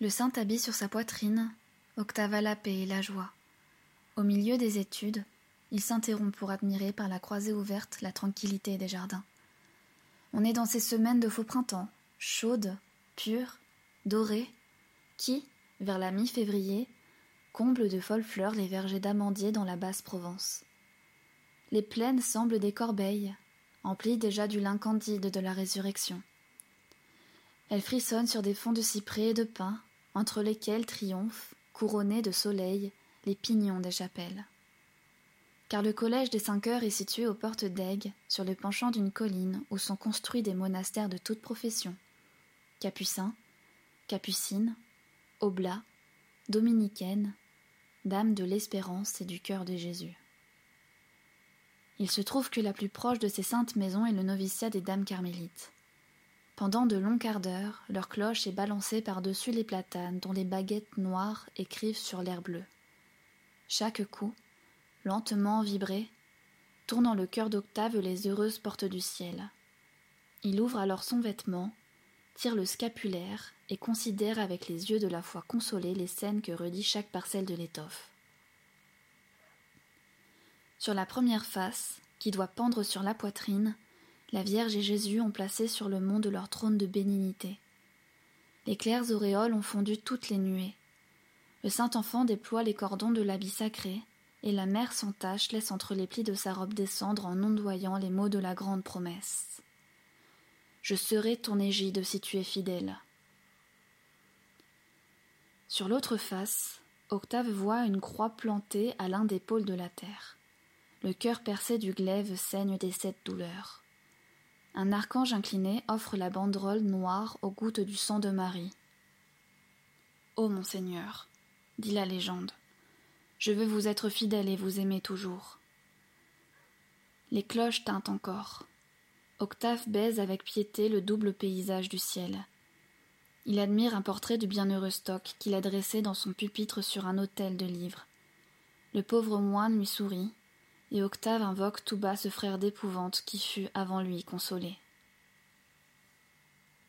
Le saint habit sur sa poitrine, Octave a la paix et la joie. Au milieu des études, il s'interrompt pour admirer par la croisée ouverte la tranquillité des jardins. On est dans ces semaines de faux printemps, chaudes, pures, dorées, qui, vers la mi-février, comblent de folles fleurs les vergers d'amandiers dans la basse Provence. Les plaines semblent des corbeilles, emplies déjà du lin candide de la résurrection. Elles frissonnent sur des fonds de cyprès et de pins, entre lesquels triomphent, couronnés de soleil, les pignons des chapelles. Car le collège des cinq heures est situé aux portes d'Aigues, sur le penchant d'une colline où sont construits des monastères de toute profession capucins, capucines, oblats, dominicaines, dames de l'espérance et du cœur de Jésus. Il se trouve que la plus proche de ces saintes maisons est le noviciat des dames carmélites. Pendant de longs quarts d'heure, leur cloche est balancée par-dessus les platanes dont les baguettes noires écrivent sur l'air bleu. Chaque coup, lentement vibré, tournant le cœur d'Octave les heureuses portes du ciel. Il ouvre alors son vêtement, tire le scapulaire et considère avec les yeux de la foi consolée les scènes que redit chaque parcelle de l'étoffe. Sur la première face, qui doit pendre sur la poitrine, la Vierge et Jésus ont placé sur le mont de leur trône de bénignité. Les claires auréoles ont fondu toutes les nuées. Le Saint Enfant déploie les cordons de l'habit sacré, et la mère sans tache laisse entre les plis de sa robe descendre en ondoyant les mots de la grande promesse. Je serai ton égide si tu es fidèle. Sur l'autre face, Octave voit une croix plantée à l'un des pôles de la terre. Le cœur percé du glaive saigne des sept douleurs. Un archange incliné offre la banderole noire aux gouttes du sang de Marie. Ô mon Seigneur, dit la légende, je veux vous être fidèle et vous aimer toujours. Les cloches tintent encore. Octave baise avec piété le double paysage du ciel. Il admire un portrait du bienheureux Stock qu'il a dressé dans son pupitre sur un autel de livres. Le pauvre moine lui sourit, et Octave invoque tout bas ce frère d'épouvante qui fut avant lui consolé.